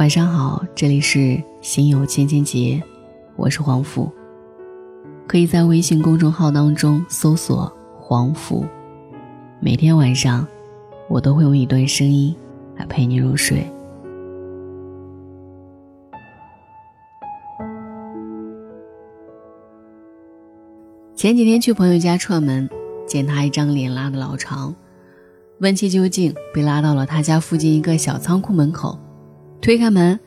晚上好，这里是心有千千结，我是黄甫。可以在微信公众号当中搜索“黄甫”，每天晚上我都会用一段声音来陪你入睡。前几天去朋友家串门，见他一张脸拉的老长，问其究竟，被拉到了他家附近一个小仓库门口。推开门，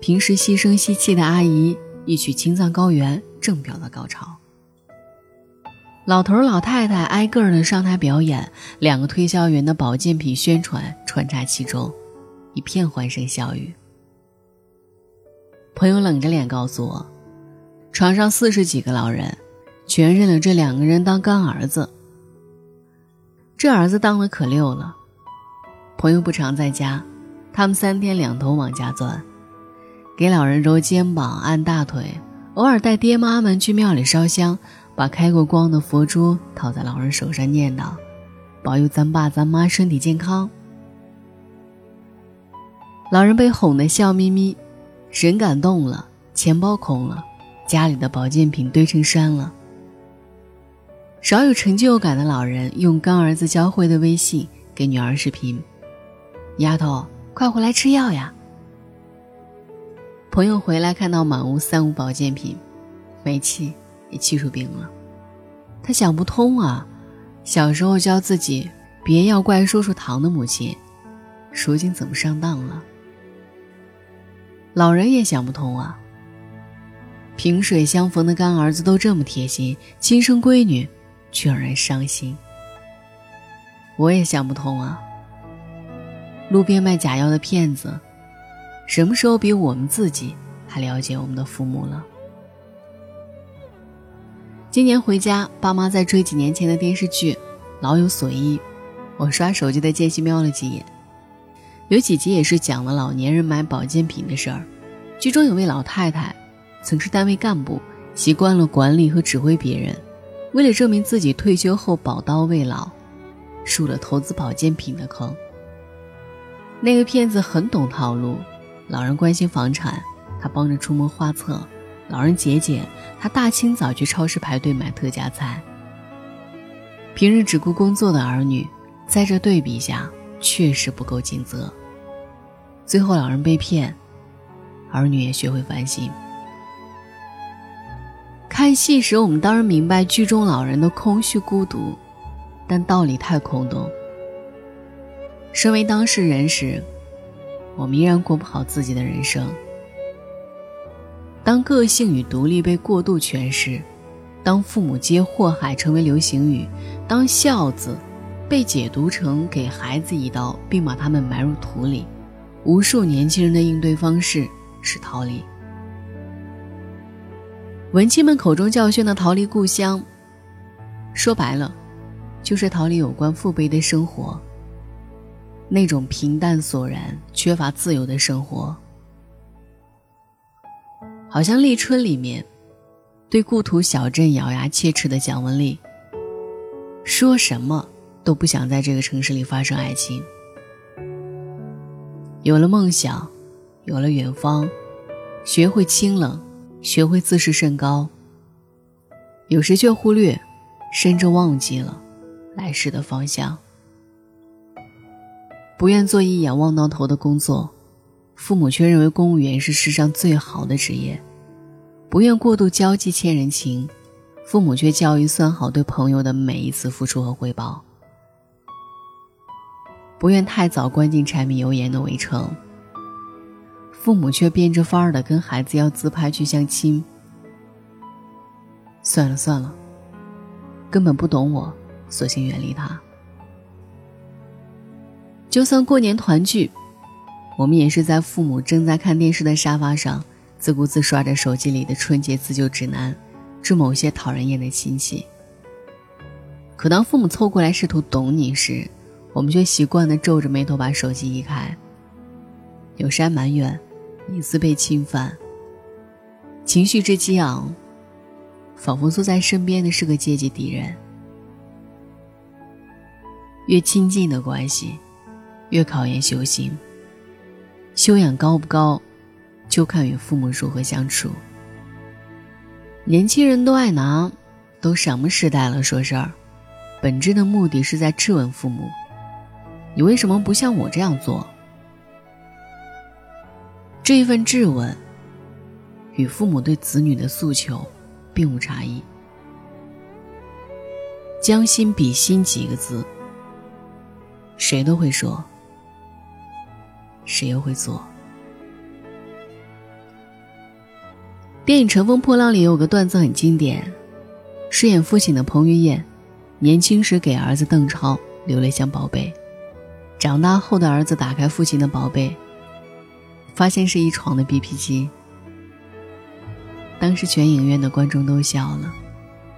平时细声细气的阿姨一曲《青藏高原》正飙到高潮。老头老太太挨个的上台表演，两个推销员的保健品宣传穿插其中，一片欢声笑语。朋友冷着脸告诉我，床上四十几个老人，全认了这两个人当干儿子。这儿子当的可溜了。朋友不常在家。他们三天两头往家钻，给老人揉肩膀、按大腿，偶尔带爹妈们去庙里烧香，把开过光的佛珠套在老人手上，念叨：“保佑咱爸咱妈身体健康。”老人被哄得笑眯眯，人感动了，钱包空了，家里的保健品堆成山了。少有成就感的老人用干儿子教会的微信给女儿视频：“丫头。”快回来吃药呀！朋友回来看到满屋三无保健品，没气也气出病了。他想不通啊，小时候教自己别要怪叔叔糖的母亲，如今怎么上当了？老人也想不通啊，萍水相逢的干儿子都这么贴心，亲生闺女却让人伤心。我也想不通啊。路边卖假药的骗子，什么时候比我们自己还了解我们的父母了？今年回家，爸妈在追几年前的电视剧《老有所依》，我刷手机的间隙瞄了几眼，有几集也是讲了老年人买保健品的事儿。剧中有位老太太，曾是单位干部，习惯了管理和指挥别人，为了证明自己退休后宝刀未老，入了投资保健品的坑。那个骗子很懂套路，老人关心房产，他帮着出谋划策；老人节俭，他大清早去超市排队买特价菜。平日只顾工作的儿女，在这对比下确实不够尽责。最后老人被骗，儿女也学会反省。看戏时，我们当然明白剧中老人的空虚孤独，但道理太空洞。身为当事人时，我们依然过不好自己的人生。当个性与独立被过度诠释，当父母皆祸害成为流行语，当孝字被解读成给孩子一刀并把他们埋入土里，无数年轻人的应对方式是逃离。文青们口中教训的逃离故乡，说白了，就是逃离有关父辈的生活。那种平淡索然、缺乏自由的生活，好像《立春》里面对故土小镇咬牙切齿的蒋雯丽，说什么都不想在这个城市里发生爱情。有了梦想，有了远方，学会清冷，学会自视甚高，有时却忽略，甚至忘记了来时的方向。不愿做一眼望到头的工作，父母却认为公务员是世上最好的职业；不愿过度交际欠人情，父母却教育算好对朋友的每一次付出和回报；不愿太早关进柴米油盐的围城，父母却变着法儿的跟孩子要自拍去相亲。算了算了，根本不懂我，索性远离他。就算过年团聚，我们也是在父母正在看电视的沙发上，自顾自刷着手机里的春节自救指南，致某些讨人厌的亲戚。可当父母凑过来试图懂你时，我们却习惯地皱着眉头把手机移开。有山埋怨，隐私被侵犯，情绪之激昂，仿佛坐在身边的是个阶级敌人。越亲近的关系。越考验修行，修养高不高，就看与父母如何相处。年轻人都爱拿“都什么时代了”说事儿，本质的目的是在质问父母：“你为什么不像我这样做？”这一份质问，与父母对子女的诉求并无差异。将心比心几个字，谁都会说，谁又会做。电影《乘风破浪》里有个段子很经典，饰演父亲的彭于晏，年轻时给儿子邓超留了一箱宝贝，长大后的儿子打开父亲的宝贝，发现是一床的 BP 机。当时全影院的观众都笑了，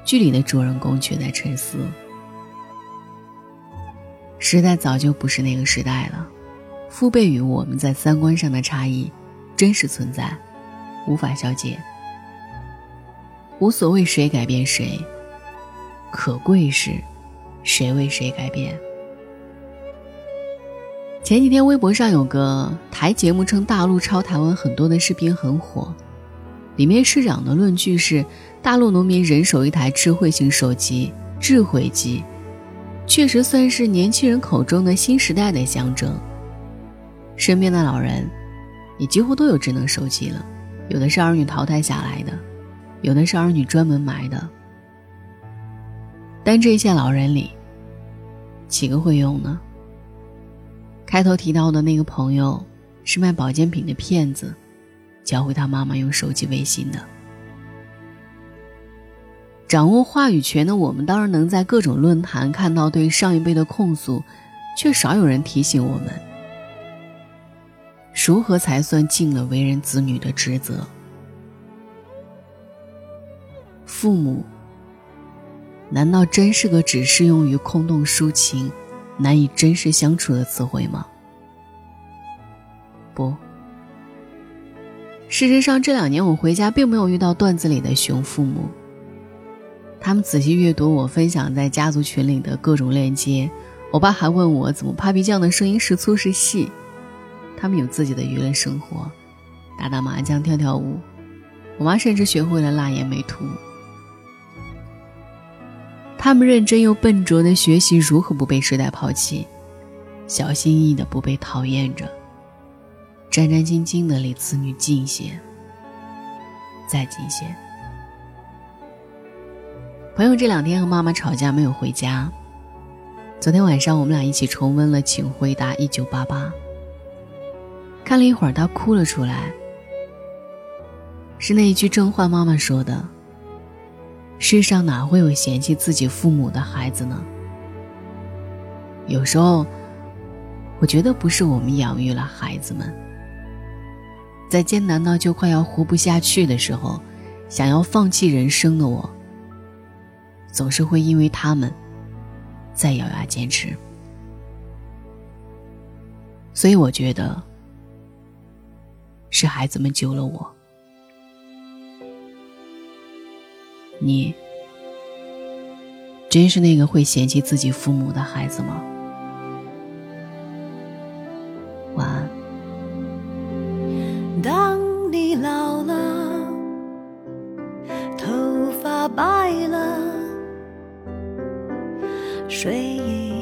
剧里的主人公却在沉思。时代早就不是那个时代了，父辈与我们在三观上的差异，真实存在，无法消解。无所谓谁改变谁，可贵是，谁为谁改变。前几天微博上有个台节目称大陆抄台湾很多的视频很火，里面市长的论据是大陆农民人手一台智慧型手机，智慧机，确实算是年轻人口中的新时代的象征。身边的老人，也几乎都有智能手机了，有的是儿女淘汰下来的。有的是儿女专门买的，但这些老人里，几个会用呢？开头提到的那个朋友，是卖保健品的骗子，教会他妈妈用手机微信的。掌握话语权的我们，当然能在各种论坛看到对上一辈的控诉，却少有人提醒我们，如何才算尽了为人子女的职责。父母，难道真是个只适用于空洞抒情、难以真实相处的词汇吗？不。事实上，这两年我回家并没有遇到段子里的熊父母。他们仔细阅读我分享在家族群里的各种链接，我爸还问我怎么 Papi 酱的声音是粗是细。他们有自己的娱乐生活，打打麻将、跳跳舞。我妈甚至学会了辣眼美图。他们认真又笨拙的学习如何不被时代抛弃，小心翼翼的不被讨厌着，战战兢兢的离子女近些，再近些。朋友这两天和妈妈吵架没有回家，昨天晚上我们俩一起重温了《请回答一九八八》，看了一会儿，他哭了出来，是那一句甄嬛妈妈说的。世上哪会有嫌弃自己父母的孩子呢？有时候，我觉得不是我们养育了孩子们，在艰难到就快要活不下去的时候，想要放弃人生的我，总是会因为他们，再咬牙坚持。所以我觉得，是孩子们救了我。你真是那个会嫌弃自己父母的孩子吗？晚安。当你老了，头发白了，睡意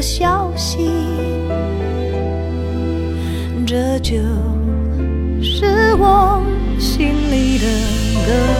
消息，这就是我心里的歌。